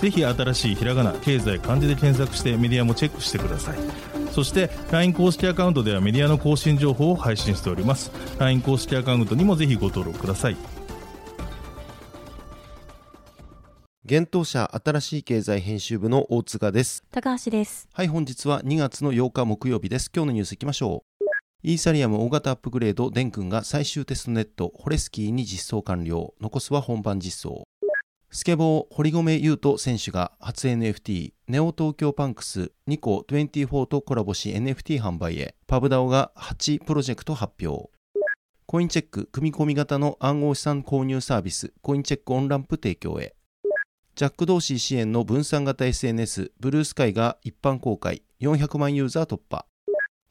ぜひ新しいひらがな経済漢字で検索してメディアもチェックしてください。そして LINE 公式アカウントではメディアの更新情報を配信しております。LINE 公式アカウントにもぜひご登録ください。現当社新しい経済編集部の大塚です。高橋です。はい本日は2月の8日木曜日です。今日のニュースいきましょう。イーサリアム大型アップグレードデン君が最終テストネットホレスキーに実装完了。残すは本番実装スケボー堀米優斗選手が初 NFT ネオ東京パンクスニコ24とコラボし NFT 販売へパブダオが8プロジェクト発表。コインチェック組み込み型の暗号資産購入サービスコインチェックオンランプ提供へ。ジャック・ドーシー支援の分散型 SNS Bluesky が一般公開400万ユーザー突破。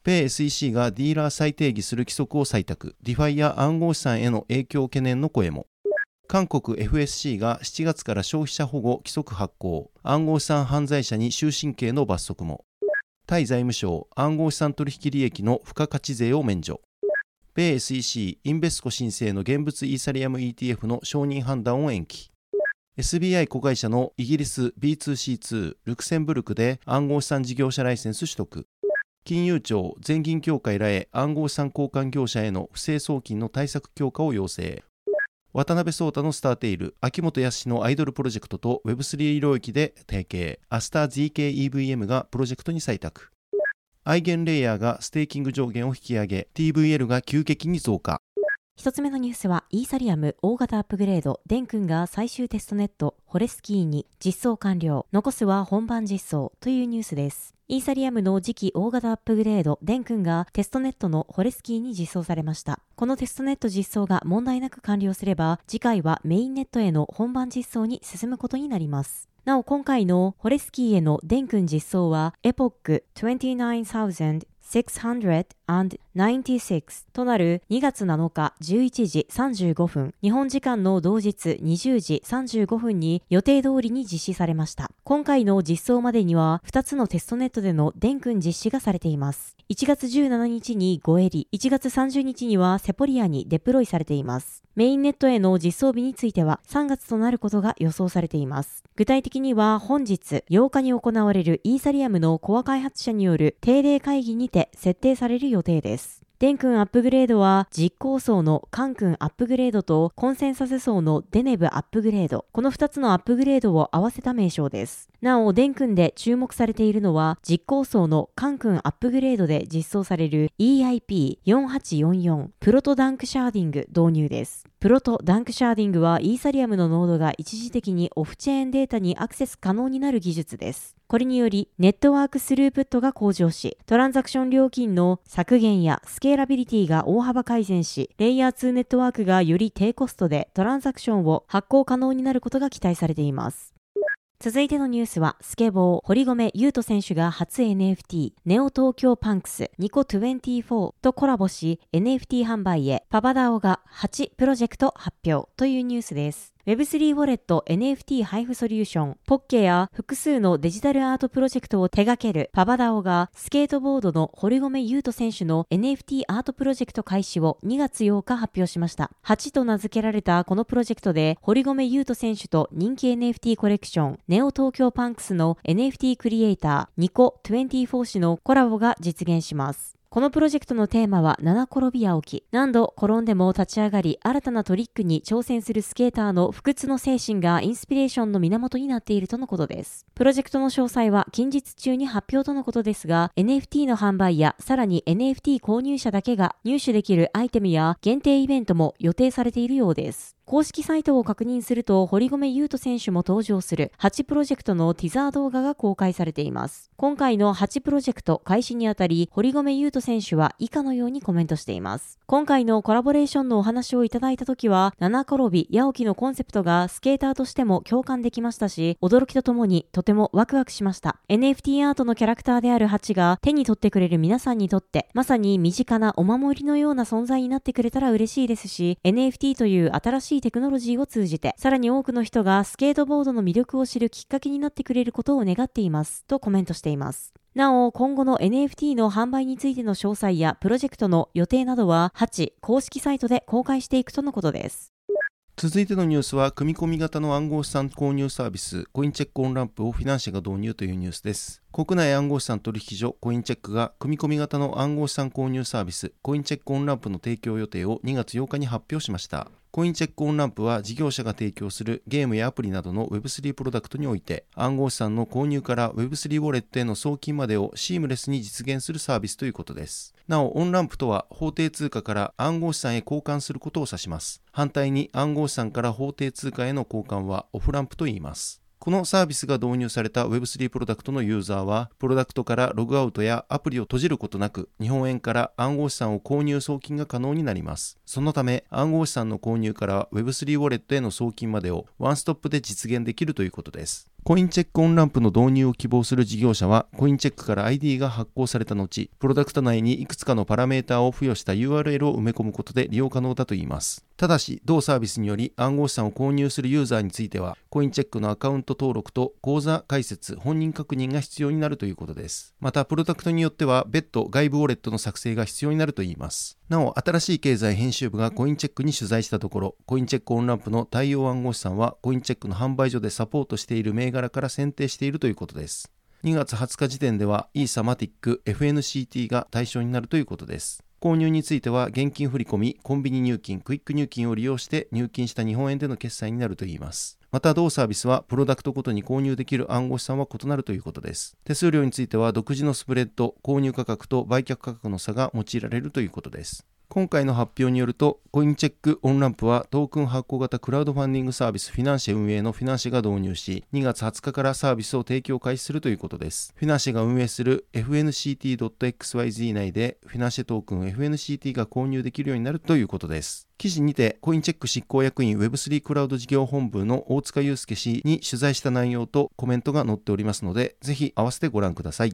ペイ SEC がディーラー再定義する規則を採択。 DeFi や暗号資産への影響懸念の声も。韓国 FSC が7月から消費者保護規則発行。暗号資産犯罪者に終身刑の罰則も。タイ財務省暗号資産取引利益の付加価値税を免除。米 SEC インベスコ申請の現物イーサリアム ETF の承認判断を延期。SBI 子会社のイギリス B2C2 ルクセンブルクで暗号資産事業者ライセンス取得。金融庁全銀協会らへ暗号資産交換業者への不正送金の対策強化を要請。渡辺壮太のスターテイル、秋元康のアイドルプロジェクトと Web3 領域で提携、アスター ZKEVM がプロジェクトに採択。EigenLayer がステーキング上限を引き上げ、TVL が急激に増加。一つ目のニュースは、イーサリアム大型アップグレード、 Dencun が最終テストネット、 Holesky に実装完了、残すは本番実装というニュースです。イーサリアムの次期大型アップグレード、 Dencun がテストネットの Holesky に実装されました。このテストネット実装が問題なく完了すれば、次回はメインネットへの本番実装に進むことになります。なお今回の Holesky への Dencun 実装は、エポック29000 96となる2月7日11時35分、日本時間の同日20時35分に予定通りに実施されました。今回の実装までには2つのテストネットでの電君実施がされています。1月17日にゴエリ、1月30日にはセポリアにデプロイされています。メインネットへの実装日については3月となることが予想されています。具体的には本日8日に行われるイーサリアムのコア開発者による定例会議にて設定される予定です。デン君アップグレードは実行層のカン君アップグレードとコンセンサス層のデネブアップグレード。この2つのアップグレードを合わせた名称です。なお、デン君で注目されているのは実行層の Cancun アップグレードで実装される EIP4844 Proto-Danksharding 導入です。 Proto-Danksharding はイーサリアムのノードが一時的にオフチェーンデータにアクセス可能になる技術です。これにより、ネットワークスループットが向上し、トランザクション料金の削減やスケーラビリティが大幅改善し、レイヤー2ネットワークがより低コストでトランザクションを発行可能になることが期待されています。続いてのニュースは、スケボー、堀米優斗選手が初 NFT、ネオ東京パンクス、ニコ24とコラボし、NFT 販売へ、パパダオが8プロジェクト発表というニュースです。Web3 ウォレット NFT 配布ソリューション、ポッケや複数のデジタルアートプロジェクトを手掛けるパバダオが、スケートボードの堀米優斗選手の NFT アートプロジェクト開始を2月8日発表しました。8と名付けられたこのプロジェクトで、堀米優斗選手と人気 NFT コレクション、ネオ東京パンクスの NFT クリエイター、ニコ24氏のコラボが実現します。このプロジェクトのテーマは七転び八起き。何度転んでも立ち上がり、新たなトリックに挑戦するスケーターの不屈の精神がインスピレーションの源になっているとのことです。プロジェクトの詳細は近日中に発表とのことですが、NFT の販売やさらに NFT 購入者だけが入手できるアイテムや限定イベントも予定されているようです。公式サイトを確認すると、堀米優斗選手も登場する8プロジェクトのティザー動画が公開されています。今回の8プロジェクト開始にあたり、堀米優斗選手は以下のようにコメントしています。今回のコラボレーションのお話をいただいた時は、七転び、八起きのコンセプトがスケーターとしても共感できましたし、驚きとともにとてもワクワクしました。NFT アートのキャラクターである8が手に取ってくれる皆さんにとって、まさに身近なお守りのような存在になってくれたら嬉しいですし、NFT という新しいテクノロジーを通じて、さらに多くの人がスケートボードの魅力を知るきっかけになってくれることを願っています。とコメントしています。なお、今後の NFT の販売についての詳細やプロジェクトの予定などは、8公式サイトで公開していくとのことです。続いてのニュースは、組み込み型の暗号資産購入サービス、コインチェックオンランプをフィナンシェが導入というニュースです。国内暗号資産取引所コインチェックが組み込み型の暗号資産購入サービスコインチェックオンランプの提供予定を2月8日に発表しました。Coincheck OnRamp は事業者が提供するゲームやアプリなどの Web3 プロダクトにおいて暗号資産の購入から Web3 ウォレットへの送金までをシームレスに実現するサービスということです。なお、 on-ramp とは法定通貨から暗号資産へ交換することを指します。反対に暗号資産から法定通貨への交換は off-ramp と言います。このサービスが導入された Web3 プロダクトのユーザーは、プロダクトからログアウトやアプリを閉じることなく、日本円から暗号資産を購入送金が可能になります。そのため、暗号資産の購入から Web3 ウォレットへの送金までをワンストップで実現できるということです。 Coincheck OnRamp の導入を希望する事業者は、コインチェックから ID が発行された後、プロダクト内にいくつかのパラメータを付与した URL を埋め込むことで利用可能だといいます。ただし、同サービスにより暗号資産を購入するユーザーについては、コインチェックのアカウント登録と口座開設、本人確認が必要になるということです。また、プロダクトによっては、別途外部ウォレットの作成が必要になるといいます。なお、新しい経済編集部がコインチェックに取材したところ、コインチェックオンランプの対応暗号資産は、コインチェックの販売所でサポートしている銘柄から選定しているということです。2月20日時点では、イーサ、MATIC、FNCT が対象になるということです。購入については現金振込、コンビニ入金、クイック入金を利用して入金した日本円での決済になるといいます。また同サービスはプロダクトごとに購入できる暗号資産は異なるということです。手数料については独自のスプレッド、購入価格と売却価格の差が用いられるということです。今回の発表によると、 Coincheck OnRamp はトークン発行型クラウドファンディングサービス FiNANCiE 運営のフィナンシェが導入し、2月20日からサービスを提供開始するということです。フィナンシェが運営する FNCT.xyz 内でフィナンシェトークン FNCT が購入できるようになるということです。記事にて、コインチェック執行役員 Web3 クラウド事業本部の大塚祐介氏に取材した内容とコメントが載っておりますので、ぜひ合わせてご覧ください。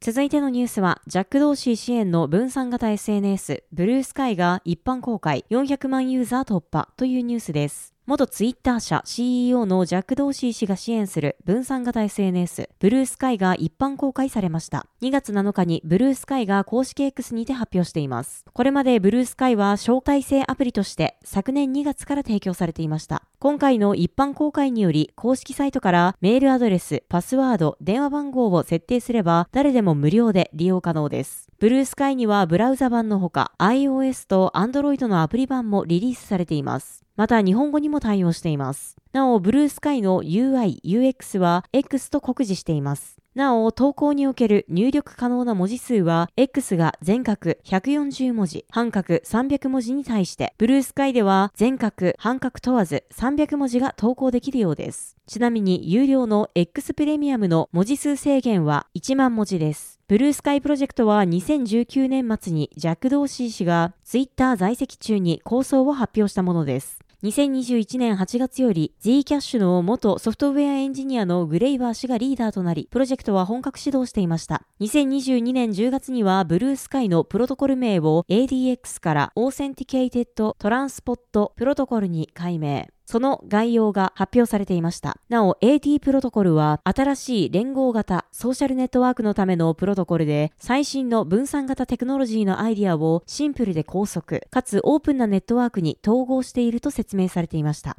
続いてのニュースは、ジャック・ドーシー支援の分散型 SNS、ブルースカイが一般公開400万ユーザー突破というニュースです。元ツイッター社 CEO のジャック・ドーシー氏が支援する分散型 SNS ブルースカイが一般公開されました。2月7日にブルースカイが公式 X にて発表しています。これまでブルースカイは招待制アプリとして昨年2月から提供されていました。今回の一般公開により公式サイトからメールアドレス、パスワード、電話番号を設定すれば誰でも無料で利用可能です。ブルースカイにはブラウザ版のほか iOS と Android のアプリ版もリリースされています。また日本語にも対応しています。なお、ブルースカイの UI、UX は X と酷似しています。なお、投稿における入力可能な文字数は、X が全角140文字、半角300文字に対して、ブルースカイでは全角、半角問わず300文字が投稿できるようです。ちなみに、有料の X プレミアムの文字数制限は1万文字です。ブルースカイプロジェクトは2019年末にジャック・ドーシー氏がツイッター在籍中に構想を発表したものです。2021年8月より Zcash の元ソフトウェアエンジニアのグレイバー氏がリーダーとなり、プロジェクトは本格始動していました。2022年10月にはブルースカイのプロトコル名を ADX から Authenticated Transport プロトコルに改名。その概要が発表されていました。なお、AT プロトコルは新しい連合型ソーシャルネットワークのためのプロトコルで最新の分散型テクノロジーのアイディアをシンプルで高速かつオープンなネットワークに統合していると説明されていました。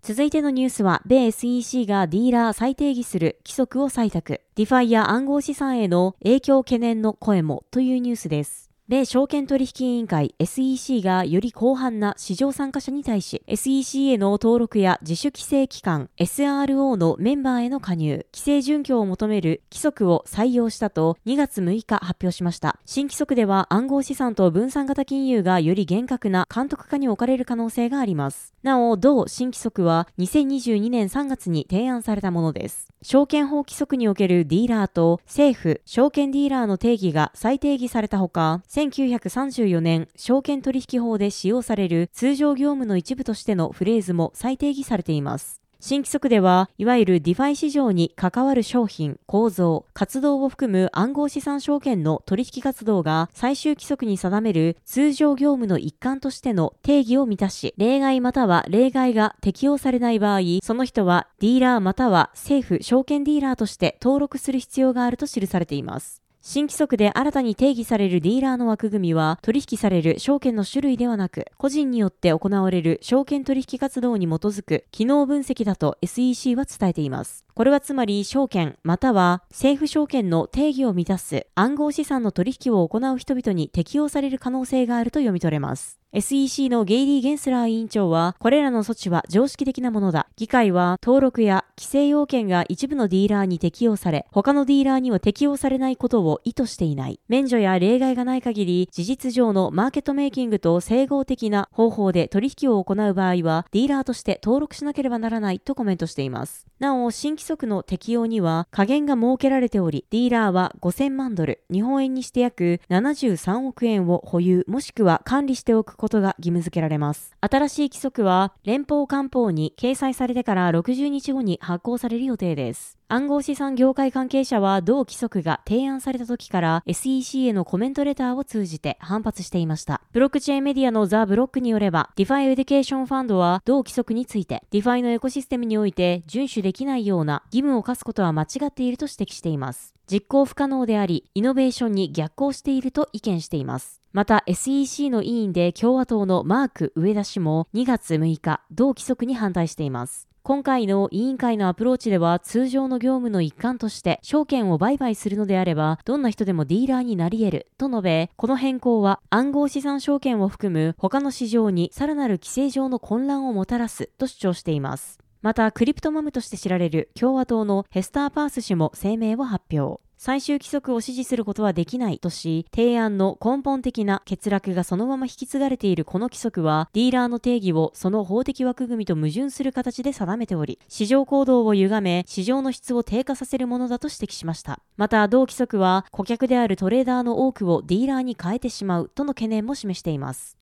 続いてのニュースは、米 SEC がディーラー再定義する規則を採択。 DeFi や暗号資産への影響懸念の声もというニュースです。米証券取引委員会 SEC がより広範な市場参加者に対し SEC への登録や自主規制機関 SRO のメンバーへの加入、規制準拠を求める規則を採用したと2月6日発表しました。新規則では暗号資産と分散型金融がより厳格な監督下に置かれる可能性があります。なお、同新規則は2022年3月に提案されたものです。証券法規則におけるディーラーと政府、証券ディーラーの定義が再定義されたほか、1934年証券取引法で使用される通常業務の一部としてのフレーズも再定義されています。新規則では、いわゆる DeFi 市場に関わる商品、構造、活動を含む暗号資産証券の取引活動が最終規則に定める通常業務の一環としての定義を満たし、例外または例外が適用されない場合、その人はディーラーまたは政府証券ディーラーとして登録する必要があると記されています。新規則で新たに定義されるディーラーの枠組みは取引される証券の種類ではなく個人によって行われる証券取引活動に基づく機能分析だと SEC は伝えています。これはつまり証券または政府証券の定義を満たす暗号資産の取引を行う人々に適用される可能性があると読み取れます。SEC のゲイリー・ゲンスラー委員長は、これらの措置は常識的なものだ。議会は登録や規制要件が一部のディーラーに適用され、他のディーラーには適用されないことを意図していない。免除や例外がない限り、事実上のマーケットメイキングと整合的な方法で取引を行う場合は、ディーラーとして登録しなければならないとコメントしています。なお、新規則の適用には下限が設けられており、ディーラーは5000万ドル、日本円にして約73億円を保有もしくは管理しておくことが義務付けられます。新しい規則は連邦官報に掲載されてから60日後に発効される予定です。暗号資産業界関係者は同規則が提案された時から SEC へのコメントレターを通じて反発していました。ブロックチェーンメディアのザ・ブロックによれば、DeFi エデュケーションファンドは同規則について DeFi のエコシステムにおいて遵守できないような義務を課すことは間違っていると指摘しています。実行不可能であり、イノベーションに逆行していると意見しています。また SEC の委員で共和党のマーク・上田氏も2月6日、同規則に反対しています。今回の委員会のアプローチでは通常の業務の一環として証券を売買するのであればどんな人でもディーラーになり得ると述べこの変更は暗号資産証券を含む他の市場にさらなる規制上の混乱をもたらすと主張しています。またクリプトマムとして知られる共和党のヘスター・パース氏も声明を発表。最終規則を支持することはできないとし、提案の根本的な欠落がそのまま引き継がれているこの規則は、ディーラーの定義をその法的枠組みと矛盾する形で定めており、市場行動を歪め、市場の質を低下させるものだと指摘しました。また、同規則は、顧客であるトレーダーの多くをディーラーに変えてしまうとの懸念も示しています。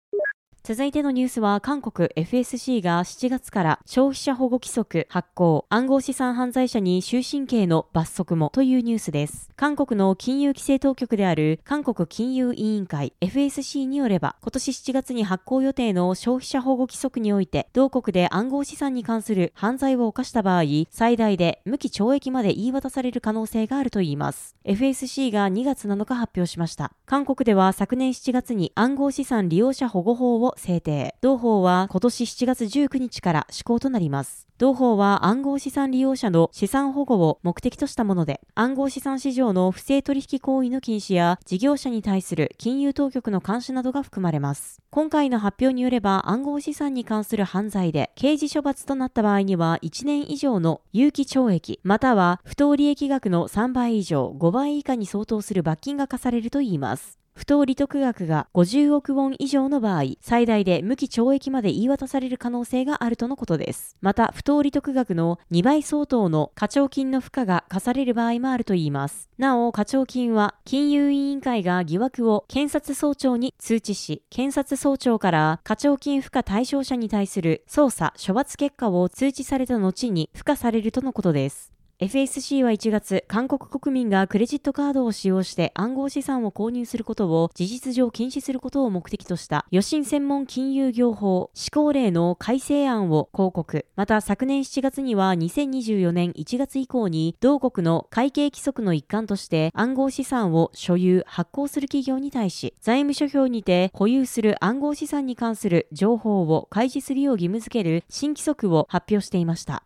続いてのニュースは韓国 FSC が7月から消費者保護規則発行、暗号資産犯罪者に終身刑の罰則もというニュースです。韓国の金融規制当局である韓国金融委員会 FSC によれば、今年7月に発行予定の消費者保護規則において、同国で暗号資産に関する犯罪を犯した場合、最大で無期懲役まで言い渡される可能性があるといいます。FSC が2月7日発表しました。韓国では昨年7月に暗号資産利用者保護法を制定。同法は今年7月19日から施行となります。同法は暗号資産利用者の資産保護を目的としたもので、暗号資産市場の不正取引行為の禁止や事業者に対する金融当局の監視などが含まれます。今回の発表によれば暗号資産に関する犯罪で刑事処罰となった場合には1年以上の有期懲役、または不当利益額の3倍以上5倍以下に相当する罰金が課されるといいます。不当利得額が50億ウォン以上の場合、最大で無期懲役まで言い渡される可能性があるとのことです。また、不当利得額の2倍相当の課徴金の負荷が課される場合もあるといいます。なお、課徴金は、金融委員会が疑惑を検察総長に通知し、検察総長から課徴金負荷対象者に対する捜査、処罰結果を通知された後に付加されるとのことです。FSC は1月、韓国国民がクレジットカードを使用して暗号資産を購入することを事実上禁止することを目的とした予診専門金融業法施行令の改正案を広告。また昨年7月には2024年1月以降に同国の会計規則の一環として暗号資産を所有、発行する企業に対し財務諸表にて保有する暗号資産に関する情報を開示するよう義務付ける新規則を発表していました。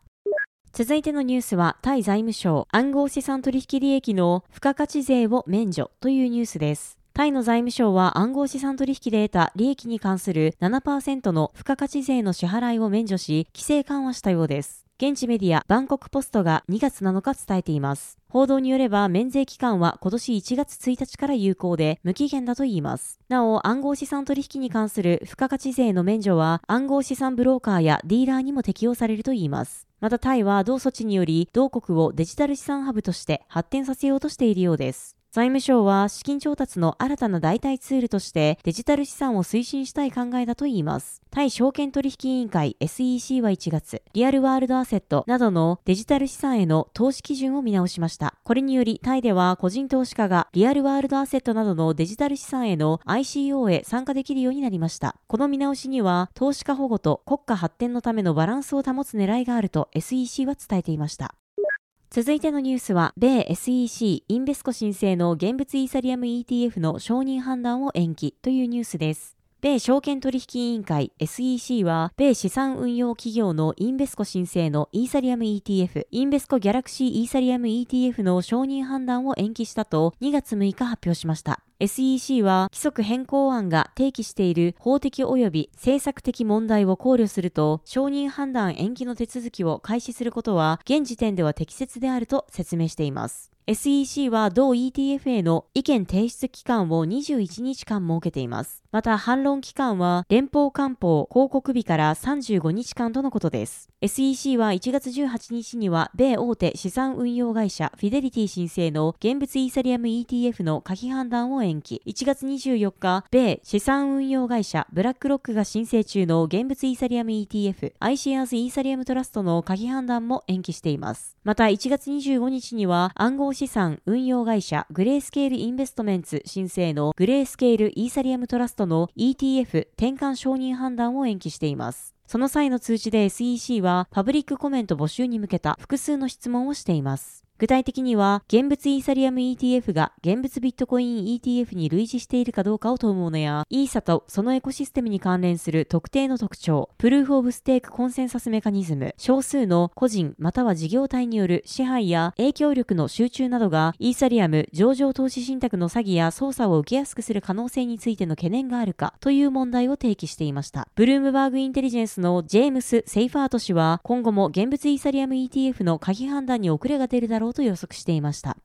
続いてのニュースは、タイ財務省暗号資産取引利益の付加価値税を免除というニュースです。タイの財務省は暗号資産取引で得た利益に関する7%の付加価値税の支払いを免除し、規制緩和したようです。現地メディアバンコクポストが2月7日伝えています。報道によれば免税期間は今年1月1日から有効で無期限だといいます。なお暗号資産取引に関する付加価値税の免除は暗号資産ブローカーやディーラーにも適用されるといいます。またタイは同措置により同国をデジタル資産ハブとして発展させようとしているようです。財務省は資金調達の新たな代替ツールとしてデジタル資産を推進したい考えだといいます。対証券取引委員会 SEC は1月、リアルワールドアセットなどのデジタル資産への投資基準を見直しました。これによりタイでは個人投資家がリアルワールドアセットなどのデジタル資産への ICO へ参加できるようになりました。この見直しには投資家保護と国家発展のためのバランスを保つ狙いがあると SEC は伝えていました。続いてのニュースは、米 SEC インベスコ申請の現物イーサリアム ETF の承認判断を延期というニュースです。米証券取引委員会 SEC は、米資産運用企業のインベスコ申請のイーサリアム ETF、インベスコギャラクシーイーサリアム ETF の承認判断を延期したと2月6日発表しました。SEC は規則変更案が提起している法的及び政策的問題を考慮すると、承認判断延期の手続きを開始することは現時点では適切であると説明しています。SEC は同 ETF への意見提出期間を21日間設けています。また反論期間は連邦官報広告日から35日間とのことです。SEC は1月18日には米大手資産運用会社フィデリティ申請の現物イーサリアム ETF の可否判断を延期。1月24日、米資産運用会社ブラックロックが申請中の現物イーサリアム ETF、アシアーズイーサリアムトラストの可否判断も延期しています。また1月25日には暗号資産運用会社グレースケールインベストメンツ申請のグレースケールイーサリアムトラストの ETF 転換承認判断を延期しています。その際の通知で SEC はパブリックコメント募集に向けた複数の質問をしています。具体的には、現物イーサリアム ETF が現物ビットコイン ETF に類似しているかどうかを問うものや、イーサとそのエコシステムに関連する特定の特徴、プルーフオブステークコンセンサスメカニズム、少数の個人または事業体による支配や影響力の集中などが、イーサリアム上場投資信託の詐欺や操作を受けやすくする可能性についての懸念があるかという問題を提起していました。ブルームバーグインテリジェンスのジェームス・セイファート氏は、今後も現物イーサリアム ETF の可否判断に遅れが出るだろうと予測してい。ました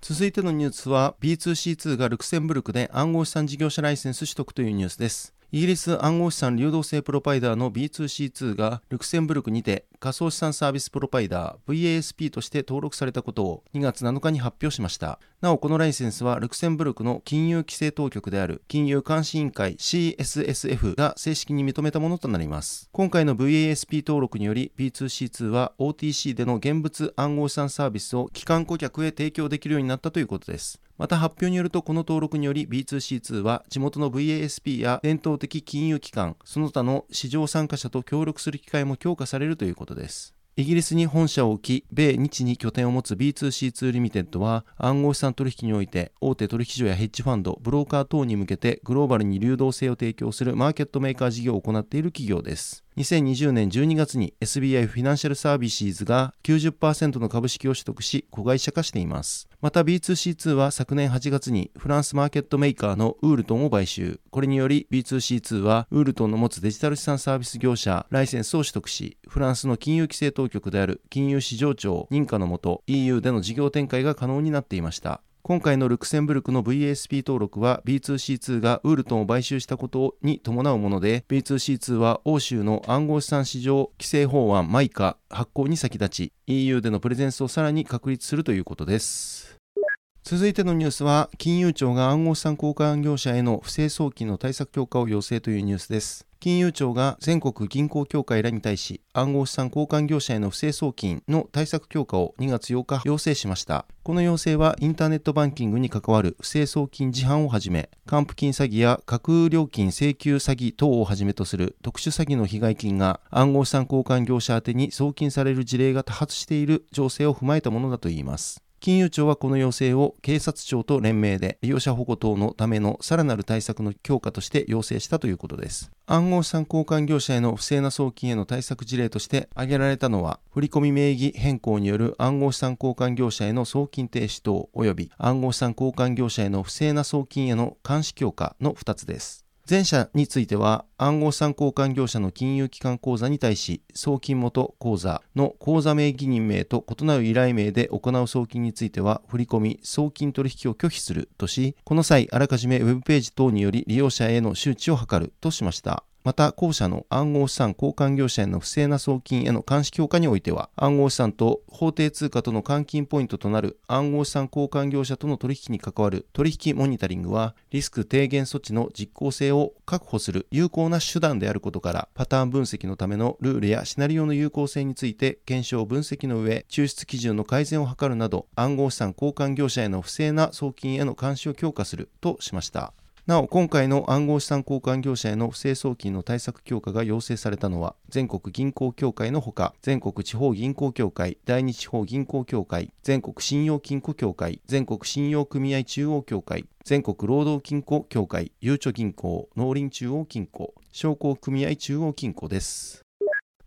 続いてのニュースは B2C2 がルクセンブルクで暗号資産事業者ライセンス取得というニュースですイギリス暗号資産流動性プロバイダーの B2C2 がルクセンブルクにて仮想資産サービスプロバイダー VASP として登録されたことを2月7日に発表しました。なおこのライセンスはルクセンブルクの金融規制当局である金融監視委員会 CSSF が正式に認めたものとなります。今回の VASP 登録により B2C2 は OTC での現物暗号資産サービスを機関顧客へ提供できるようになったということです。また発表によるとこの登録により B2C2 は地元の VASP や伝統的金融機関その他の市場参加者と協力する機会も強化されるということですイギリスに本社を置き、米日に拠点を持つ B2C2 リミテッドは、暗号資産取引において、大手取引所やヘッジファンド、ブローカー等に向けて、グローバルに流動性を提供するマーケットメーカー事業を行っている企業です。2020年12月に SBI フィナンシャルサービスズが90%の株式を取得し、子会社化しています。また B2C2 は昨年8月にフランスマーケットメーカーのウールトンを買収。これにより B2C2 はウールトンの持つデジタル資産サービス業者ライセンスを取得し、フランスの金融規制当局である金融市場庁認可のもと EU での事業展開が可能になっていました。今回のルクセンブルクの VSP 登録は B2C2 がウールトンを買収したことに伴うもので B2C2 は欧州の暗号資産市場規制法案マイカ発行に先立ち EU でのプレゼンスをさらに確立するということです。続いてのニュースは金融庁が暗号資産交換業者への不正送金の対策強化を要請というニュースです。金融庁が全国銀行協会らに対し暗号資産交換業者への不正送金の対策強化を2月8日要請しました。この要請はインターネットバンキングに関わる不正送金事犯をはじめ還付金詐欺や架空料金請求詐欺等をはじめとする特殊詐欺の被害金が暗号資産交換業者宛てに送金される事例が多発している情勢を踏まえたものだといいます。金融庁はこの要請を警察庁と連名で利用者保護等のためのさらなる対策の強化として要請したということです。暗号資産交換業者への不正な送金への対策事例として挙げられたのは、振込名義変更による暗号資産交換業者への送金停止等及び暗号資産交換業者への不正な送金への監視強化の2つです。前者については暗号資産交換業者の金融機関口座に対し送金元口座の口座名義人名と異なる依頼名で行う送金については振込送金取引を拒否するとしこの際あらかじめウェブページ等により利用者への周知を図るとしましたまた、後者の暗号資産交換業者への不正な送金への監視強化においては、暗号資産と法定通貨との換金ポイントとなる暗号資産交換業者との取引に関わる取引モニタリングは、リスク低減措置の実効性を確保する有効な手段であることから、パターン分析のためのルールやシナリオの有効性について検証分析の上、抽出基準の改善を図るなど、暗号資産交換業者への不正な送金への監視を強化するとしました。なお、今回の暗号資産交換業者への不正送金の対策強化が要請されたのは、全国銀行協会のほか、全国地方銀行協会、第二地方銀行協会、全国信用金庫協会、全国信用組合中央協会、全国労働金庫協会、ゆうちょ銀行、農林中央金庫、商工組合中央金庫です。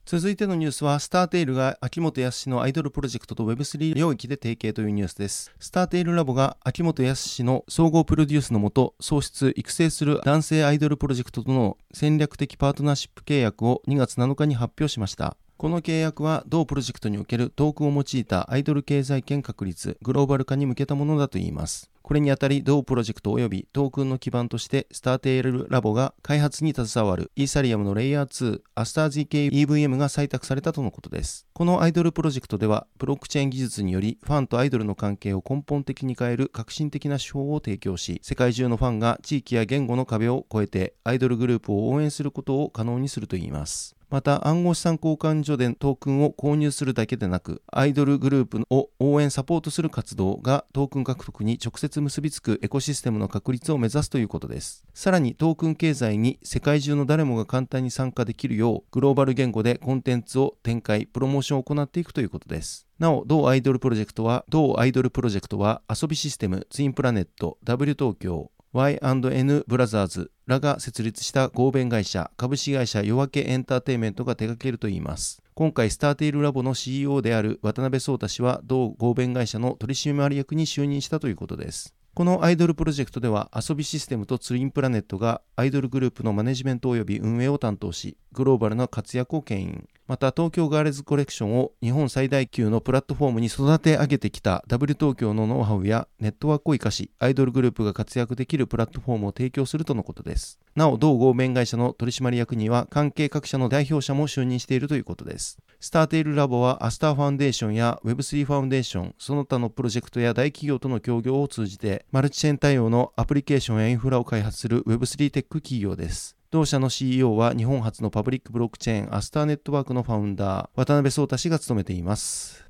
続いてのニュースは、スターテイルが秋元康のアイドルプロジェクトと Web3 領域で提携というニュースです。スターテイルラボが秋元康の総合プロデュースのもと、創出、育成する男性アイドルプロジェクトとの戦略的パートナーシップ契約を2月7日に発表しました。この契約は同プロジェクトにおけるトークを用いたアイドル経済圏確立、グローバル化に向けたものだといいます。これにあたり、同プロジェクト及びトークンの基盤として、スターテールラボが開発に携わるイーサリアムのレイヤー2、アスター GK EVM が採択されたとのことです。このアイドルプロジェクトでは、ブロックチェーン技術により、ファンとアイドルの関係を根本的に変える革新的な手法を提供し、世界中のファンが地域や言語の壁を越えて、アイドルグループを応援することを可能にするといいます。また暗号資産交換所でトークンを購入するだけでなく、アイドルグループを応援サポートする活動がトークン獲得に直接結びつくエコシステムの確立を目指すということです。さらにトークン経済に世界中の誰もが簡単に参加できるよう、グローバル言語でコンテンツを展開、プロモーションを行っていくということです。なお、同アイドルプロジェクトは、同アイドルプロジェクトは、遊びシステム、ツインプラネット、W 東京、Y&N ブラザーズらが設立した合弁会社、株式会社夜明けエンターテイメントが手掛けるといいます。今回、スターテイルラボの CEO である渡辺壮太氏は、同合弁会社の取締役に就任したということです。このアイドルプロジェクトでは遊びシステムとツインプラネットがアイドルグループのマネジメント及び運営を担当し、グローバルな活躍を牽引。また東京ガールズコレクションを日本最大級のプラットフォームに育て上げてきた W 東京のノウハウやネットワークを生かし、アイドルグループが活躍できるプラットフォームを提供するとのことです。なお、同合弁会社の取締役には関係各社の代表者も就任しているということです。スターテイルラボはアスターファンデーションや Web3 ファウンデーション、その他のプロジェクトや大企業との協業を通じて、マルチチェーン対応のアプリケーションやインフラを開発する Web3 テック企業です。同社の CEO は日本初のパブリックブロックチェーンアスターネットワークのファウンダー、渡辺創太氏が務めています。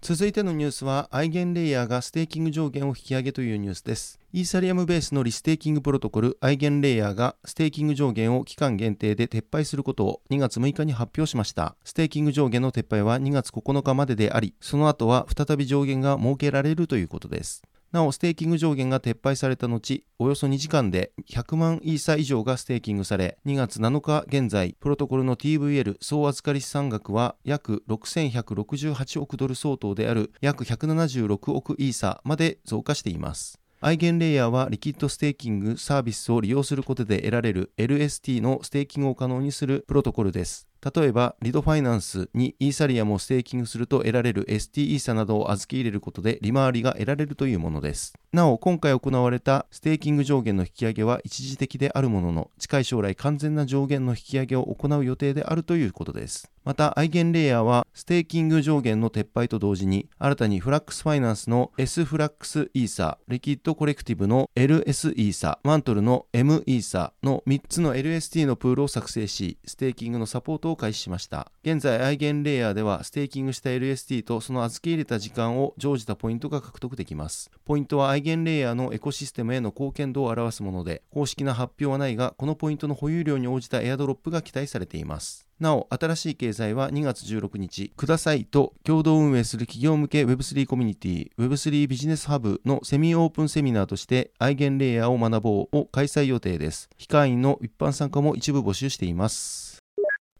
続いてのニュースは、アイゲンレイヤーがステーキング上限を引き上げというニュースです。イーサリアムベースのリステーキングプロトコル、アイゲンレイヤーがステーキング上限を期間限定で撤廃することを2月6日に発表しました。ステーキング上限の撤廃は2月9日までであり、その後は再び上限が設けられるということです。なお、ステーキング上限が撤廃された後、およそ2時間で100万イーサ以上がステーキングされ、2月7日現在、プロトコルの TVL 総預かり資産額は約6168億ドル相当である約176億イーサまで増加しています。アイゲンレイヤーはリキッドステーキングサービスを利用することで得られる LST のステーキングを可能にするプロトコルです。例えば、リドファイナンスにイーサリアムをステーキングすると得られる ST イーサなどを預け入れることで利回りが得られるというものです。なお、今回行われたステーキング上限の引き上げは一時的であるものの、近い将来完全な上限の引き上げを行う予定であるということです。また、アイゲンレイヤーは、ステーキング上限の撤廃と同時に、新たにフラックスファイナンスの S フラックスイーサ、リキッドコレクティブの LS イーサ、マントルの M イーサの3つの LST のプールを作成し、ステーキングのサポートを開始しました。現在、アイゲンレイヤーでは、ステーキングした LST とその預け入れた時間を乗じたポイントが獲得できます。ポイントはアイゲンレイヤーのエコシステムへの貢献度を表すもので、公式な発表はないが、このポイントの保有量に応じたエアドロップが期待されています。なお、新しい経済は2月16日、くださいと共同運営する企業向け Web3 コミュニティ Web3 ビジネスハブのセミオープンセミナーとしてアイゲンレイヤーを学ぼうを開催予定です。非会員の一般参加も一部募集しています。